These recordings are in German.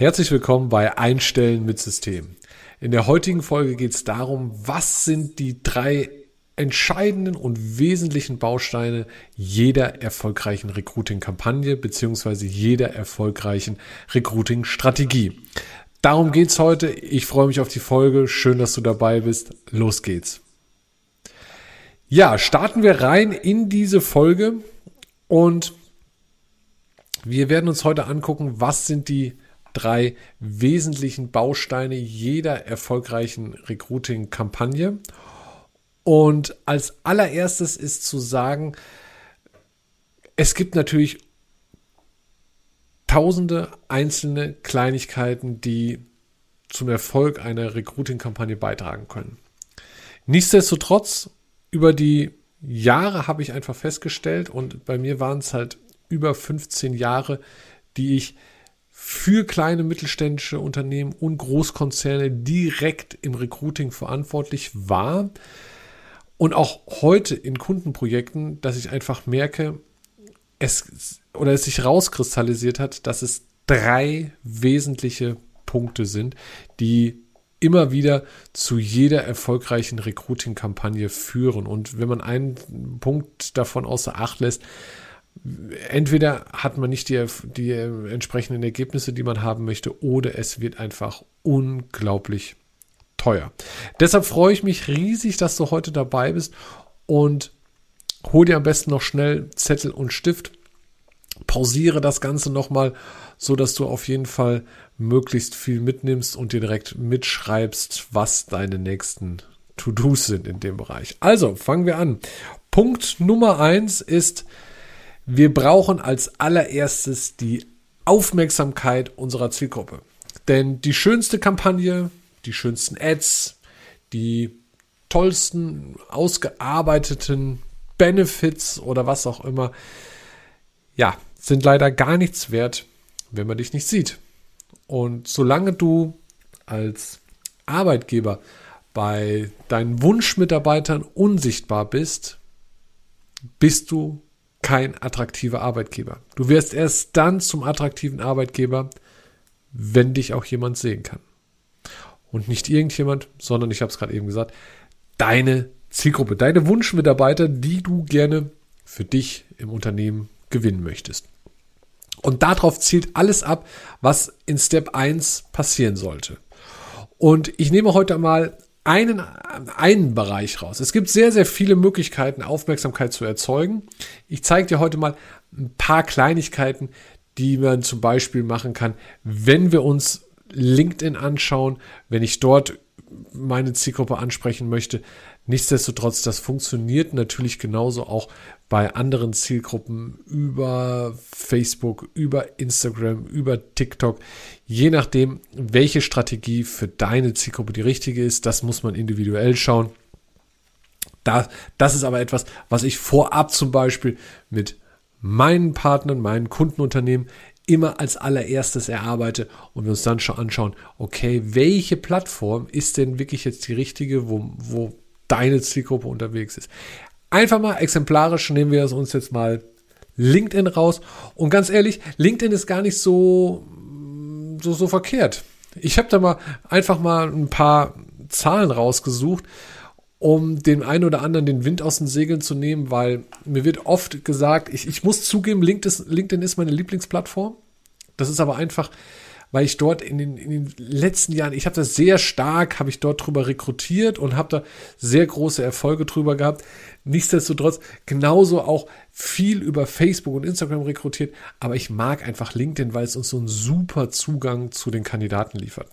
Herzlich willkommen bei Einstellen mit System. In der heutigen Folge geht es darum, was sind die drei entscheidenden und wesentlichen Bausteine jeder erfolgreichen Recruiting-Kampagne beziehungsweise jeder erfolgreichen Recruiting-Strategie. Darum geht's heute. Ich freue mich auf die Folge. Schön, dass du dabei bist. Los geht's. Ja, starten wir rein in diese Folge und wir werden uns heute angucken, was sind die drei wesentlichen Bausteine jeder erfolgreichen Recruiting-Kampagne. Und als allererstes ist zu sagen, es gibt natürlich tausende einzelne Kleinigkeiten, die zum Erfolg einer Recruiting-Kampagne beitragen können. Nichtsdestotrotz, über die Jahre habe ich einfach festgestellt und bei mir waren es halt über 15 Jahre, die ich für kleine mittelständische Unternehmen und Großkonzerne direkt im Recruiting verantwortlich war. Und auch heute in Kundenprojekten, dass ich einfach merke, es oder es sich rauskristallisiert hat, dass es drei wesentliche Punkte sind, die immer wieder zu jeder erfolgreichen Recruiting-Kampagne führen. Und wenn man einen Punkt davon außer Acht lässt, entweder hat man nicht die, die entsprechenden Ergebnisse, die man haben möchte, oder es wird einfach unglaublich teuer. Deshalb freue ich mich riesig, dass du heute dabei bist und hol dir am besten noch schnell Zettel und Stift. Pausiere das Ganze nochmal, so dass du auf jeden Fall möglichst viel mitnimmst und dir direkt mitschreibst, was deine nächsten To-Dos sind in dem Bereich. Also, fangen wir an. Punkt Nummer eins ist, wir brauchen als allererstes die Aufmerksamkeit unserer Zielgruppe. Denn die schönste Kampagne, die schönsten Ads, die tollsten, ausgearbeiteten Benefits oder was auch immer, ja, sind leider gar nichts wert, wenn man dich nicht sieht. Und solange du als Arbeitgeber bei deinen Wunschmitarbeitern unsichtbar bist, bist du kein attraktiver Arbeitgeber. Du wirst erst dann zum attraktiven Arbeitgeber, wenn dich auch jemand sehen kann. Und nicht irgendjemand, sondern ich habe es gerade eben gesagt, deine Zielgruppe, deine Wunschmitarbeiter, die du gerne für dich im Unternehmen gewinnen möchtest. Und darauf zielt alles ab, was in Step 1 passieren sollte. Und ich nehme heute mal einen, einen Bereich raus. Es gibt sehr, sehr viele Möglichkeiten, Aufmerksamkeit zu erzeugen. Ich zeige dir heute mal ein paar Kleinigkeiten, die man zum Beispiel machen kann, wenn wir uns LinkedIn anschauen, wenn ich dort meine Zielgruppe ansprechen möchte. Nichtsdestotrotz, das funktioniert natürlich genauso auch bei anderen Zielgruppen über Facebook, über Instagram, über TikTok. Je nachdem, welche Strategie für deine Zielgruppe die richtige ist, das muss man individuell schauen. Das, das ist aber etwas, was ich vorab zum Beispiel mit meinen Partnern, meinen Kundenunternehmen immer als allererstes erarbeite und wir uns dann schon anschauen, okay, welche Plattform ist denn wirklich jetzt die richtige, wo, wo deine Zielgruppe unterwegs ist. Einfach mal exemplarisch nehmen wir uns jetzt mal LinkedIn raus. Und ganz ehrlich, LinkedIn ist gar nicht so, so, so verkehrt. Ich habe da mal einfach mal ein paar Zahlen rausgesucht, um den einen oder anderen den Wind aus den Segeln zu nehmen, weil mir wird oft gesagt, ich, ich muss zugeben, LinkedIn ist meine Lieblingsplattform. Das ist aber einfach, weil ich dort in den, in den letzten Jahren, ich habe das sehr stark, habe ich dort drüber rekrutiert und habe da sehr große Erfolge drüber gehabt. Nichtsdestotrotz genauso auch viel über Facebook und Instagram rekrutiert, aber ich mag einfach LinkedIn, weil es uns so einen super Zugang zu den Kandidaten liefert.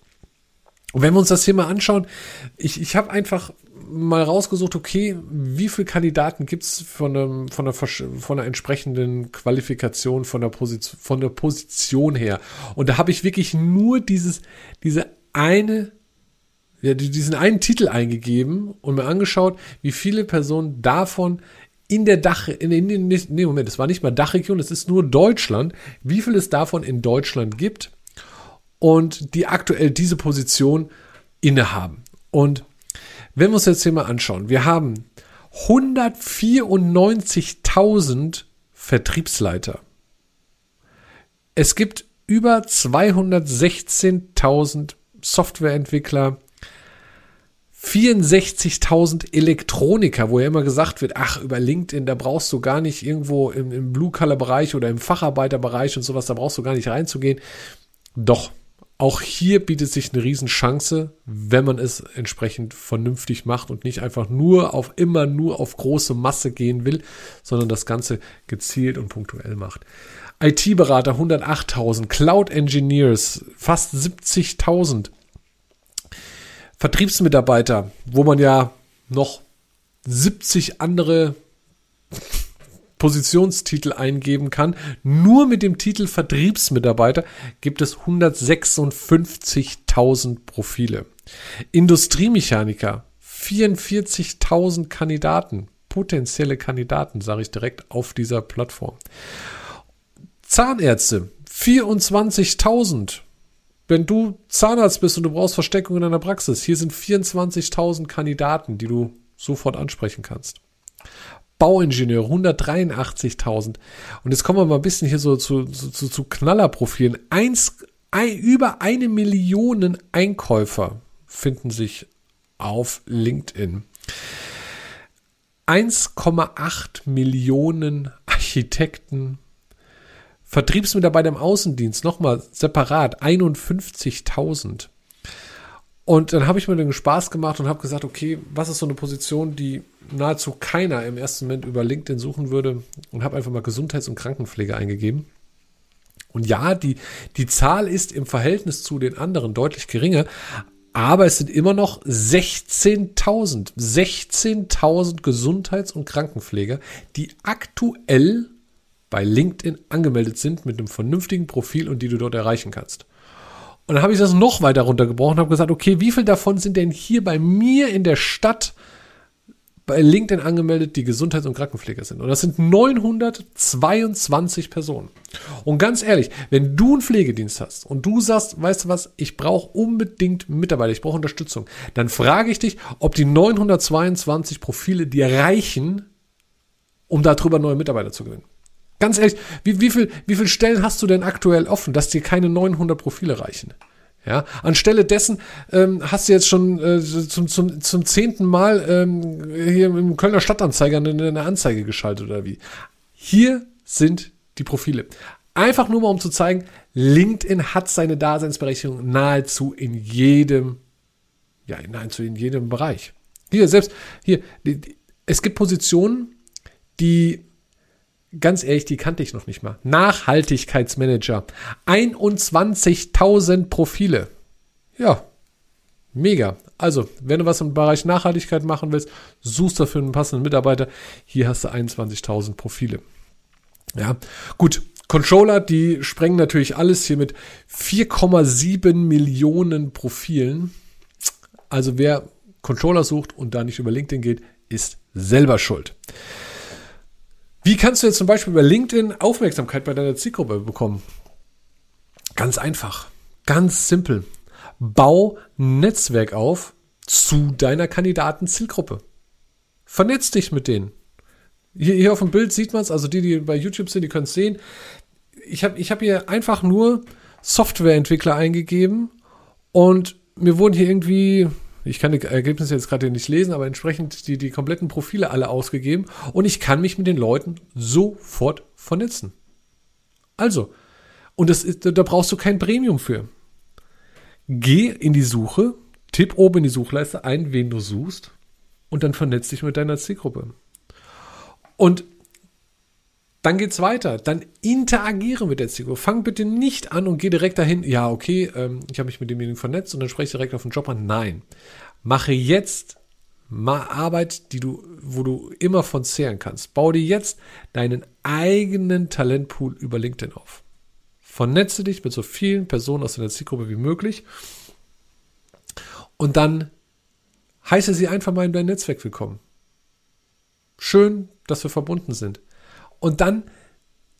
Und wenn wir uns das hier mal anschauen, ich, ich habe einfach mal rausgesucht, okay, wie viele Kandidaten gibt's von, einem, von, einer, von einer entsprechenden Qualifikation, von der, Position, von der Position her. Und da habe ich wirklich nur dieses, diese eine, ja, diesen einen Titel eingegeben und mir angeschaut, wie viele Personen davon in der Dach, in, in, in nee, Moment, es war nicht mal Dachregion, es ist nur Deutschland, wie viel es davon in Deutschland gibt und die aktuell diese Position innehaben. Und wenn wir uns jetzt hier mal anschauen, wir haben 194.000 Vertriebsleiter. Es gibt über 216.000 Softwareentwickler, 64.000 Elektroniker, wo ja immer gesagt wird, ach, über LinkedIn, da brauchst du gar nicht irgendwo im, im Blue-Color-Bereich oder im Facharbeiterbereich und sowas, da brauchst du gar nicht reinzugehen. Doch, auch hier bietet sich eine Riesenchance, wenn man es entsprechend vernünftig macht und nicht einfach nur auf immer nur auf große Masse gehen will, sondern das Ganze gezielt und punktuell macht. IT-Berater 108.000, Cloud Engineers fast 70.000, Vertriebsmitarbeiter, wo man ja noch 70 andere Positionstitel eingeben kann. Nur mit dem Titel Vertriebsmitarbeiter gibt es 156.000 Profile. Industriemechaniker 44.000 Kandidaten, potenzielle Kandidaten, sage ich direkt auf dieser Plattform. Zahnärzte 24.000. Wenn du Zahnarzt bist und du brauchst Versteckung in deiner Praxis, hier sind 24.000 Kandidaten, die du sofort ansprechen kannst. Bauingenieur 183.000. Und jetzt kommen wir mal ein bisschen hier so zu, zu, zu Knallerprofilen. Eins, ein, über eine Million Einkäufer finden sich auf LinkedIn. 1,8 Millionen Architekten, Vertriebsmitarbeiter im Außendienst, nochmal separat, 51.000. Und dann habe ich mir den Spaß gemacht und habe gesagt, okay, was ist so eine Position, die nahezu keiner im ersten Moment über LinkedIn suchen würde und habe einfach mal Gesundheits- und Krankenpflege eingegeben. Und ja, die, die Zahl ist im Verhältnis zu den anderen deutlich geringer, aber es sind immer noch 16.000, 16.000 Gesundheits- und Krankenpfleger, die aktuell bei LinkedIn angemeldet sind mit einem vernünftigen Profil und die du dort erreichen kannst. Und dann habe ich das noch weiter runtergebrochen und habe gesagt, okay, wie viel davon sind denn hier bei mir in der Stadt bei LinkedIn angemeldet, die Gesundheits- und Krankenpfleger sind. Und das sind 922 Personen. Und ganz ehrlich, wenn du einen Pflegedienst hast und du sagst, weißt du was, ich brauche unbedingt Mitarbeiter, ich brauche Unterstützung, dann frage ich dich, ob die 922 Profile dir reichen, um darüber neue Mitarbeiter zu gewinnen. Ganz ehrlich, wie, wie, viel, wie viele Stellen hast du denn aktuell offen, dass dir keine 900 Profile reichen? Ja, anstelle dessen ähm, hast du jetzt schon äh, zum, zum, zum zehnten Mal ähm, hier im Kölner Stadtanzeiger eine, eine Anzeige geschaltet oder wie. Hier sind die Profile. Einfach nur mal, um zu zeigen, LinkedIn hat seine Daseinsberechtigung nahezu in jedem, ja, nahezu in jedem Bereich. Hier, selbst, hier, es gibt Positionen, die ganz ehrlich, die kannte ich noch nicht mal. Nachhaltigkeitsmanager. 21.000 Profile. Ja, mega. Also, wenn du was im Bereich Nachhaltigkeit machen willst, suchst dafür einen passenden Mitarbeiter. Hier hast du 21.000 Profile. Ja, gut. Controller, die sprengen natürlich alles hier mit 4,7 Millionen Profilen. Also wer Controller sucht und da nicht über LinkedIn geht, ist selber schuld. Wie kannst du jetzt zum Beispiel bei LinkedIn Aufmerksamkeit bei deiner Zielgruppe bekommen? Ganz einfach, ganz simpel. Bau Netzwerk auf zu deiner Kandidaten-Zielgruppe. Vernetz dich mit denen. Hier, hier auf dem Bild sieht man es, also die, die bei YouTube sind, die können es sehen. Ich habe ich hab hier einfach nur Softwareentwickler eingegeben und mir wurden hier irgendwie ich kann die Ergebnisse jetzt gerade nicht lesen, aber entsprechend die, die kompletten Profile alle ausgegeben und ich kann mich mit den Leuten sofort vernetzen. Also, und das ist, da brauchst du kein Premium für. Geh in die Suche, tipp oben in die Suchleiste ein, wen du suchst und dann vernetz dich mit deiner Zielgruppe. Und dann geht's weiter. Dann interagiere mit der Zielgruppe. Fang bitte nicht an und geh direkt dahin. Ja, okay, ähm, ich habe mich mit demjenigen vernetzt und dann spreche ich direkt auf den Job an. Nein. Mache jetzt mal Arbeit, die du, wo du immer von zehren kannst. Bau dir jetzt deinen eigenen Talentpool über LinkedIn auf. Vernetze dich mit so vielen Personen aus deiner Zielgruppe wie möglich. Und dann heiße sie einfach mal in dein Netzwerk willkommen. Schön, dass wir verbunden sind und dann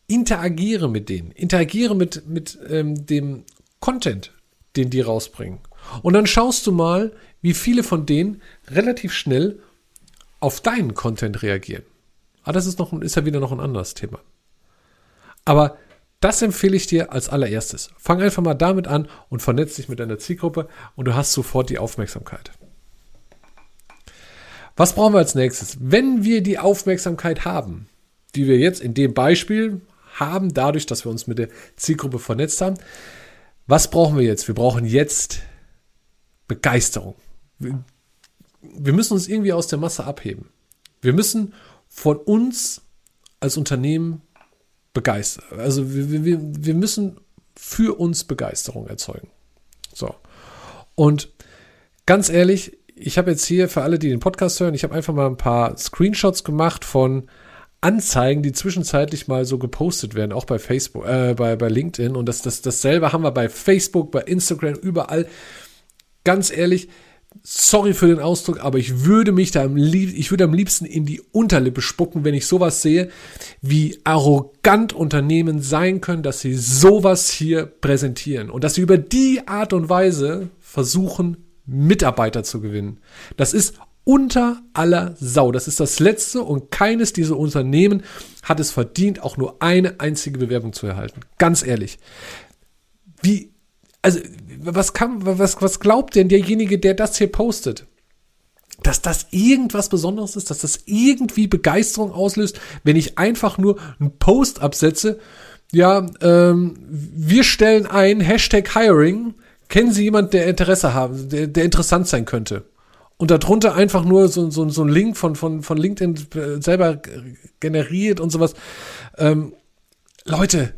interagiere mit denen, interagiere mit, mit ähm, dem Content, den die rausbringen. Und dann schaust du mal, wie viele von denen relativ schnell auf deinen Content reagieren. Aber ah, das ist, noch, ist ja wieder noch ein anderes Thema. Aber Das empfehle ich dir als allererstes. Fang einfach mal damit an und vernetz dich mit deiner Zielgruppe und du hast sofort die Aufmerksamkeit. Was brauchen wir als nächstes? Wenn wir die Aufmerksamkeit haben, die wir jetzt in dem Beispiel haben, dadurch, dass wir uns mit der Zielgruppe vernetzt haben, was brauchen wir jetzt? Wir brauchen jetzt Begeisterung. Wir müssen uns irgendwie aus der Masse abheben. Wir müssen von uns als Unternehmen begeistern. Also wir, wir, wir müssen für uns Begeisterung erzeugen. So. Und ganz ehrlich, ich habe jetzt hier für alle, die den Podcast hören, ich habe einfach mal ein paar Screenshots gemacht von Anzeigen, die zwischenzeitlich mal so gepostet werden, auch bei Facebook, äh, bei, bei LinkedIn. Und das, das, dasselbe haben wir bei Facebook, bei Instagram, überall. Ganz ehrlich, sorry für den Ausdruck, aber ich würde mich da am liebsten, ich würde am liebsten in die Unterlippe spucken, wenn ich sowas sehe, wie arrogant Unternehmen sein können, dass sie sowas hier präsentieren und dass sie über die Art und Weise versuchen, Mitarbeiter zu gewinnen. Das ist unter aller Sau. Das ist das letzte und keines dieser Unternehmen hat es verdient, auch nur eine einzige Bewerbung zu erhalten. Ganz ehrlich. Wie, also, was kann, was, was glaubt denn derjenige, der das hier postet? Dass das irgendwas Besonderes ist, dass das irgendwie Begeisterung auslöst, wenn ich einfach nur einen Post absetze, ja, ähm, wir stellen ein, Hashtag Hiring, kennen Sie jemanden, der Interesse haben, der, der interessant sein könnte? Und darunter einfach nur so, so, so ein Link von, von, von LinkedIn selber generiert und sowas. Ähm, Leute,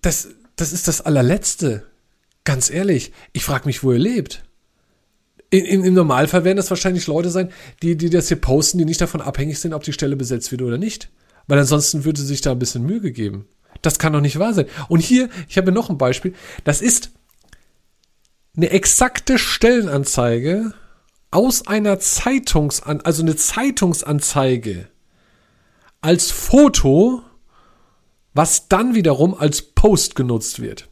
das, das ist das allerletzte. Ganz ehrlich, ich frage mich, wo ihr lebt. In, in, Im Normalfall werden das wahrscheinlich Leute sein, die, die das hier posten, die nicht davon abhängig sind, ob die Stelle besetzt wird oder nicht. Weil ansonsten würde sich da ein bisschen Mühe gegeben. Das kann doch nicht wahr sein. Und hier, ich habe noch ein Beispiel. Das ist eine exakte Stellenanzeige aus einer Zeitungsan also eine Zeitungsanzeige als Foto, was dann wiederum als Post genutzt wird.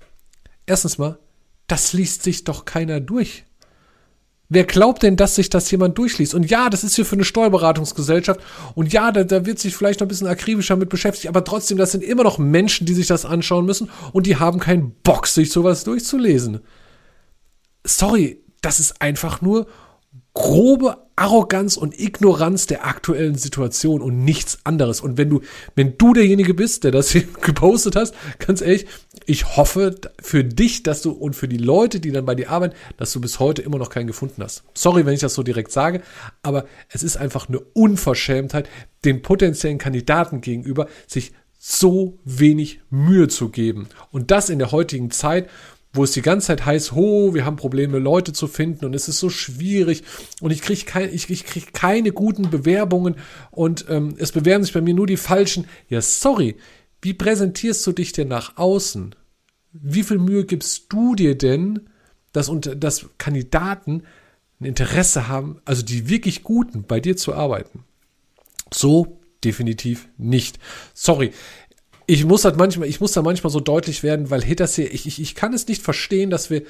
Erstens mal, das liest sich doch keiner durch. Wer glaubt denn, dass sich das jemand durchliest? Und ja, das ist hier für eine Steuerberatungsgesellschaft. Und ja, da, da wird sich vielleicht noch ein bisschen akribischer mit beschäftigt. Aber trotzdem, das sind immer noch Menschen, die sich das anschauen müssen. Und die haben keinen Bock, sich sowas durchzulesen sorry, das ist einfach nur grobe Arroganz und Ignoranz der aktuellen Situation und nichts anderes. Und wenn du, wenn du derjenige bist, der das hier gepostet hast, ganz ehrlich, ich hoffe für dich, dass du und für die Leute, die dann bei dir arbeiten, dass du bis heute immer noch keinen gefunden hast. Sorry, wenn ich das so direkt sage, aber es ist einfach eine Unverschämtheit, den potenziellen Kandidaten gegenüber sich so wenig Mühe zu geben. Und das in der heutigen Zeit, wo es die ganze Zeit heißt, ho, wir haben Probleme, Leute zu finden und es ist so schwierig und ich kriege kein, ich, ich krieg keine guten Bewerbungen und ähm, es bewerben sich bei mir nur die Falschen. Ja, sorry, wie präsentierst du dich denn nach außen? Wie viel Mühe gibst du dir denn, dass, dass Kandidaten ein Interesse haben, also die wirklich Guten, bei dir zu arbeiten? So definitiv nicht. Sorry, ich muss halt manchmal, ich muss da manchmal so deutlich werden, weil Hitters hier, ich, ich, ich kann es nicht verstehen, dass wir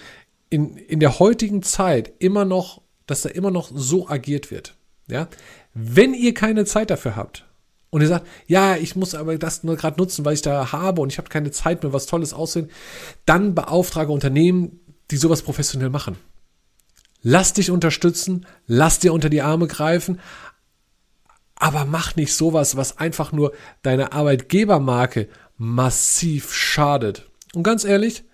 in, in der heutigen Zeit immer noch, dass da immer noch so agiert wird. Ja, wenn ihr keine Zeit dafür habt und ihr sagt, ja, ich muss aber das nur gerade nutzen, weil ich da habe und ich habe keine Zeit mehr, was Tolles aussehen, dann beauftrage Unternehmen, die sowas professionell machen. Lass dich unterstützen, lass dir unter die Arme greifen, aber mach nicht sowas, was einfach nur deiner Arbeitgebermarke massiv schadet. Und ganz ehrlich,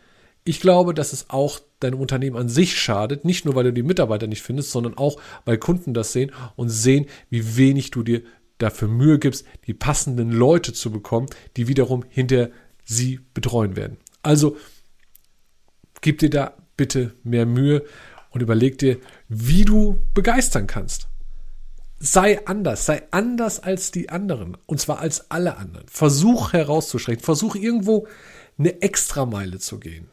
ich glaube, dass es auch deinem Unternehmen an sich schadet, nicht nur weil du die Mitarbeiter nicht findest, sondern auch weil Kunden das sehen und sehen, wie wenig du dir dafür Mühe gibst, die passenden Leute zu bekommen, die wiederum hinter sie betreuen werden. Also gib dir da bitte mehr Mühe und überleg dir, wie du begeistern kannst sei anders, sei anders als die anderen. Und zwar als alle anderen. Versuch herauszuschrecken. Versuch irgendwo eine Extrameile zu gehen.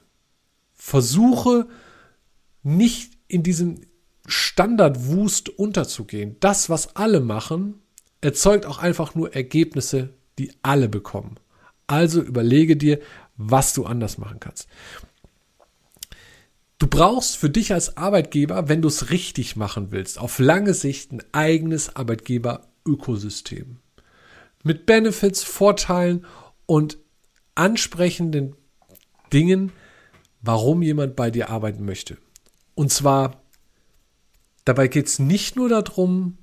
Versuche nicht in diesem Standardwust unterzugehen. Das, was alle machen, erzeugt auch einfach nur Ergebnisse, die alle bekommen. Also überlege dir, was du anders machen kannst. Du brauchst für dich als Arbeitgeber, wenn du es richtig machen willst, auf lange Sicht ein eigenes Arbeitgeber-Ökosystem. Mit Benefits, Vorteilen und ansprechenden Dingen, warum jemand bei dir arbeiten möchte. Und zwar, dabei geht es nicht nur darum,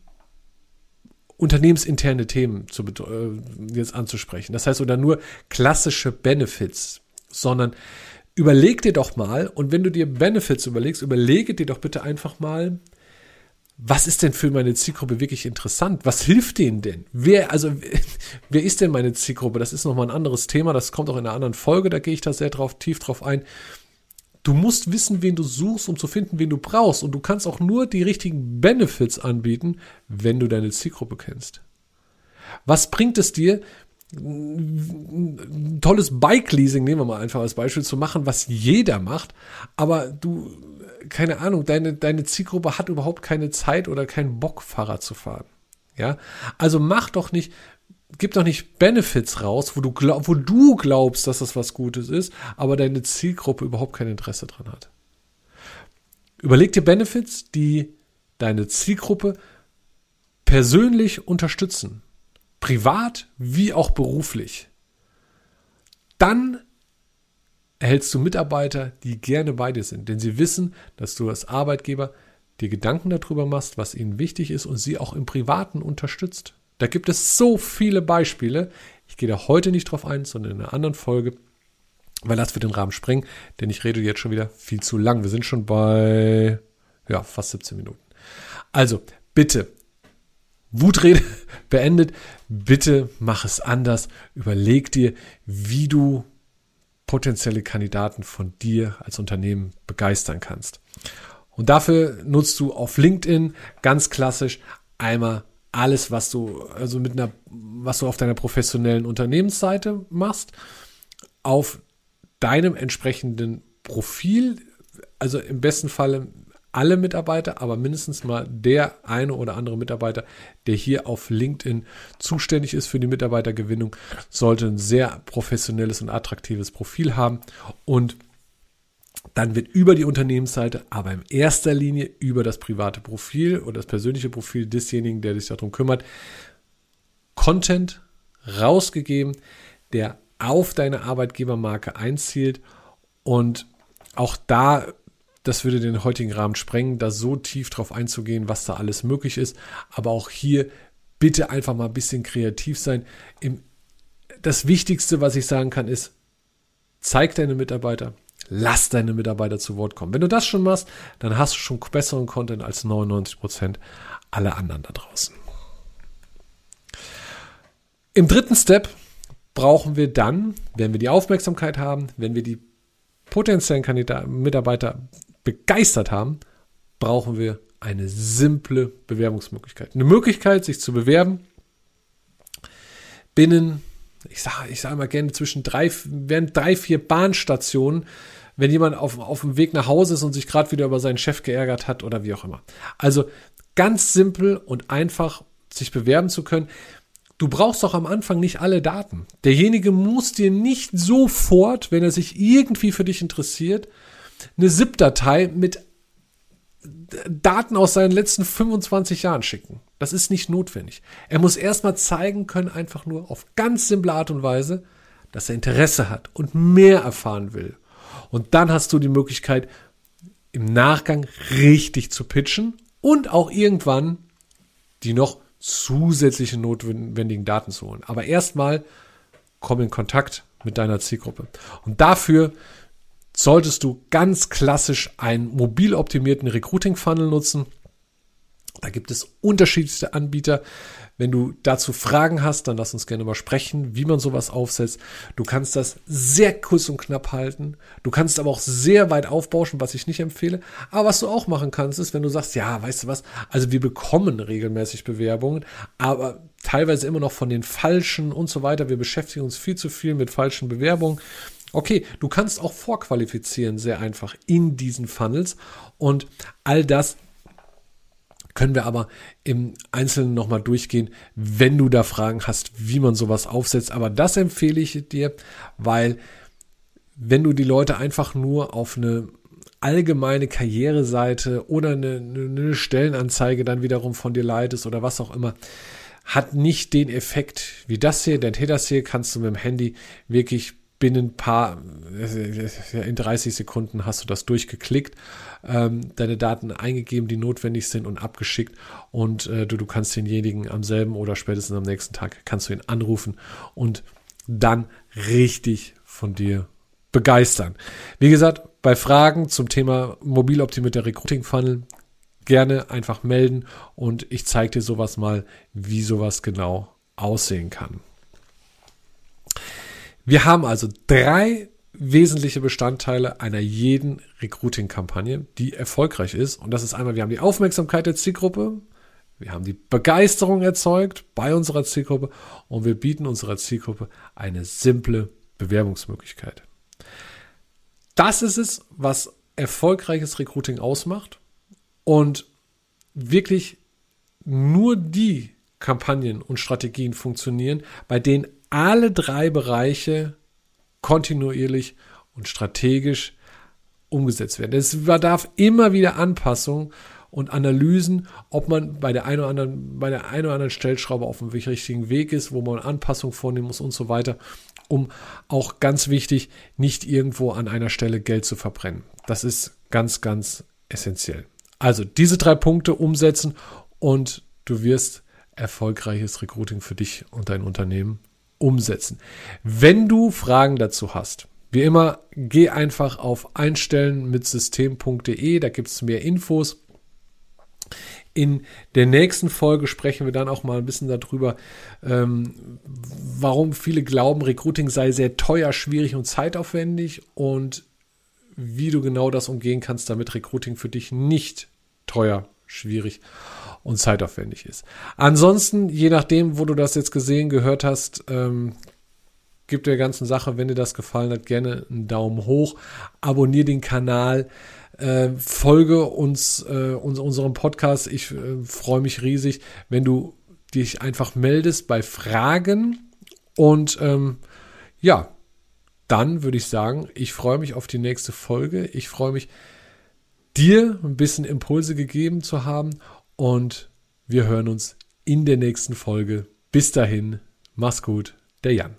unternehmensinterne Themen zu, äh, jetzt anzusprechen. Das heißt, oder nur klassische Benefits, sondern überleg dir doch mal, und wenn du dir Benefits überlegst, überlege dir doch bitte einfach mal, was ist denn für meine Zielgruppe wirklich interessant? Was hilft denen denn? Wer, also, wer ist denn meine Zielgruppe? Das ist nochmal ein anderes Thema. Das kommt auch in einer anderen Folge. Da gehe ich da sehr drauf, tief drauf ein. Du musst wissen, wen du suchst, um zu finden, wen du brauchst. Und du kannst auch nur die richtigen Benefits anbieten, wenn du deine Zielgruppe kennst. Was bringt es dir, ein tolles Bike-Leasing, nehmen wir mal einfach als Beispiel, zu machen, was jeder macht, aber du, keine Ahnung, deine, deine Zielgruppe hat überhaupt keine Zeit oder keinen Bock, Fahrrad zu fahren. Ja, also mach doch nicht, gib doch nicht Benefits raus, wo du, glaub, wo du glaubst, dass das was Gutes ist, aber deine Zielgruppe überhaupt kein Interesse dran hat. Überleg dir Benefits, die deine Zielgruppe persönlich unterstützen privat wie auch beruflich, dann erhältst du Mitarbeiter, die gerne bei dir sind, denn sie wissen, dass du als Arbeitgeber dir Gedanken darüber machst, was ihnen wichtig ist und sie auch im Privaten unterstützt. Da gibt es so viele Beispiele. Ich gehe da heute nicht drauf ein, sondern in einer anderen Folge, weil das wird den Rahmen sprengen, denn ich rede jetzt schon wieder viel zu lang. Wir sind schon bei ja, fast 17 Minuten. Also, bitte Wutrede beendet. Bitte mach es anders. Überleg dir, wie du potenzielle Kandidaten von dir als Unternehmen begeistern kannst. Und dafür nutzt du auf LinkedIn ganz klassisch einmal alles, was du, also mit einer, was du auf deiner professionellen Unternehmensseite machst, auf deinem entsprechenden Profil, also im besten Falle alle Mitarbeiter, aber mindestens mal der eine oder andere Mitarbeiter, der hier auf LinkedIn zuständig ist für die Mitarbeitergewinnung, sollte ein sehr professionelles und attraktives Profil haben. Und dann wird über die Unternehmensseite, aber in erster Linie über das private Profil oder das persönliche Profil desjenigen, der sich darum kümmert, Content rausgegeben, der auf deine Arbeitgebermarke einzielt und auch da das würde den heutigen Rahmen sprengen, da so tief drauf einzugehen, was da alles möglich ist. Aber auch hier bitte einfach mal ein bisschen kreativ sein. Das Wichtigste, was ich sagen kann, ist, zeig deine Mitarbeiter, lass deine Mitarbeiter zu Wort kommen. Wenn du das schon machst, dann hast du schon besseren Content als 99 Prozent aller anderen da draußen. Im dritten Step brauchen wir dann, wenn wir die Aufmerksamkeit haben, wenn wir die potenziellen Kandidaten, Mitarbeiter begeistert haben, brauchen wir eine simple Bewerbungsmöglichkeit. Eine Möglichkeit, sich zu bewerben binnen, ich sage ich sag mal gerne, zwischen drei, während drei, vier Bahnstationen, wenn jemand auf, auf dem Weg nach Hause ist und sich gerade wieder über seinen Chef geärgert hat oder wie auch immer. Also ganz simpel und einfach sich bewerben zu können. Du brauchst doch am Anfang nicht alle Daten. Derjenige muss dir nicht sofort, wenn er sich irgendwie für dich interessiert, eine ZIP-Datei mit Daten aus seinen letzten 25 Jahren schicken. Das ist nicht notwendig. Er muss erstmal zeigen können, einfach nur auf ganz simple Art und Weise, dass er Interesse hat und mehr erfahren will. Und dann hast du die Möglichkeit, im Nachgang richtig zu pitchen und auch irgendwann die noch zusätzliche notwendigen Daten zu holen. Aber erstmal komm in Kontakt mit deiner Zielgruppe. Und dafür solltest du ganz klassisch einen mobil optimierten Recruiting-Funnel nutzen. Da gibt es unterschiedlichste Anbieter. Wenn du dazu Fragen hast, dann lass uns gerne mal sprechen, wie man sowas aufsetzt. Du kannst das sehr kurz und knapp halten. Du kannst aber auch sehr weit aufbauschen, was ich nicht empfehle. Aber was du auch machen kannst, ist, wenn du sagst, ja, weißt du was, also wir bekommen regelmäßig Bewerbungen, aber teilweise immer noch von den falschen und so weiter. Wir beschäftigen uns viel zu viel mit falschen Bewerbungen. Okay, du kannst auch vorqualifizieren sehr einfach in diesen Funnels und all das können wir aber im Einzelnen nochmal durchgehen, wenn du da Fragen hast, wie man sowas aufsetzt. Aber das empfehle ich dir, weil wenn du die Leute einfach nur auf eine allgemeine Karriereseite oder eine, eine Stellenanzeige dann wiederum von dir leitest oder was auch immer, hat nicht den Effekt wie das hier, denn das hier kannst du mit dem Handy wirklich binnen paar, in 30 Sekunden hast du das durchgeklickt, ähm, deine Daten eingegeben, die notwendig sind und abgeschickt und äh, du, du kannst denjenigen am selben oder spätestens am nächsten Tag kannst du ihn anrufen und dann richtig von dir begeistern. Wie gesagt, bei Fragen zum Thema mobil optimierter Recruiting Funnel gerne einfach melden und ich zeige dir sowas mal, wie sowas genau aussehen kann. Wir haben also drei wesentliche Bestandteile einer jeden Recruiting-Kampagne, die erfolgreich ist. Und das ist einmal, wir haben die Aufmerksamkeit der Zielgruppe, wir haben die Begeisterung erzeugt bei unserer Zielgruppe und wir bieten unserer Zielgruppe eine simple Bewerbungsmöglichkeit. Das ist es, was erfolgreiches Recruiting ausmacht und wirklich nur die Kampagnen und Strategien funktionieren, bei denen alle drei Bereiche kontinuierlich und strategisch umgesetzt werden. Es bedarf immer wieder Anpassungen und Analysen, ob man bei der einen oder anderen, bei der einen oder anderen Stellschraube auf dem richtigen Weg ist, wo man Anpassungen vornehmen muss und so weiter, um auch ganz wichtig, nicht irgendwo an einer Stelle Geld zu verbrennen. Das ist ganz, ganz essentiell. Also diese drei Punkte umsetzen und du wirst erfolgreiches Recruiting für dich und dein Unternehmen umsetzen. Wenn du Fragen dazu hast, wie immer, geh einfach auf einstellen mit system.de, da gibt es mehr Infos. In der nächsten Folge sprechen wir dann auch mal ein bisschen darüber, ähm, warum viele glauben, Recruiting sei sehr teuer, schwierig und zeitaufwendig und wie du genau das umgehen kannst, damit Recruiting für dich nicht teuer, schwierig und zeitaufwendig ist. Ansonsten, je nachdem, wo du das jetzt gesehen, gehört hast, ähm, gib der ganzen Sache, wenn dir das gefallen hat, gerne einen Daumen hoch, abonniere den Kanal, äh, folge uns, äh, uns, unserem Podcast. Ich äh, freue mich riesig, wenn du dich einfach meldest bei Fragen und ähm, ja, dann würde ich sagen, ich freue mich auf die nächste Folge. Ich freue mich, dir ein bisschen Impulse gegeben zu haben und wir hören uns in der nächsten Folge. Bis dahin, mach's gut, der Jan.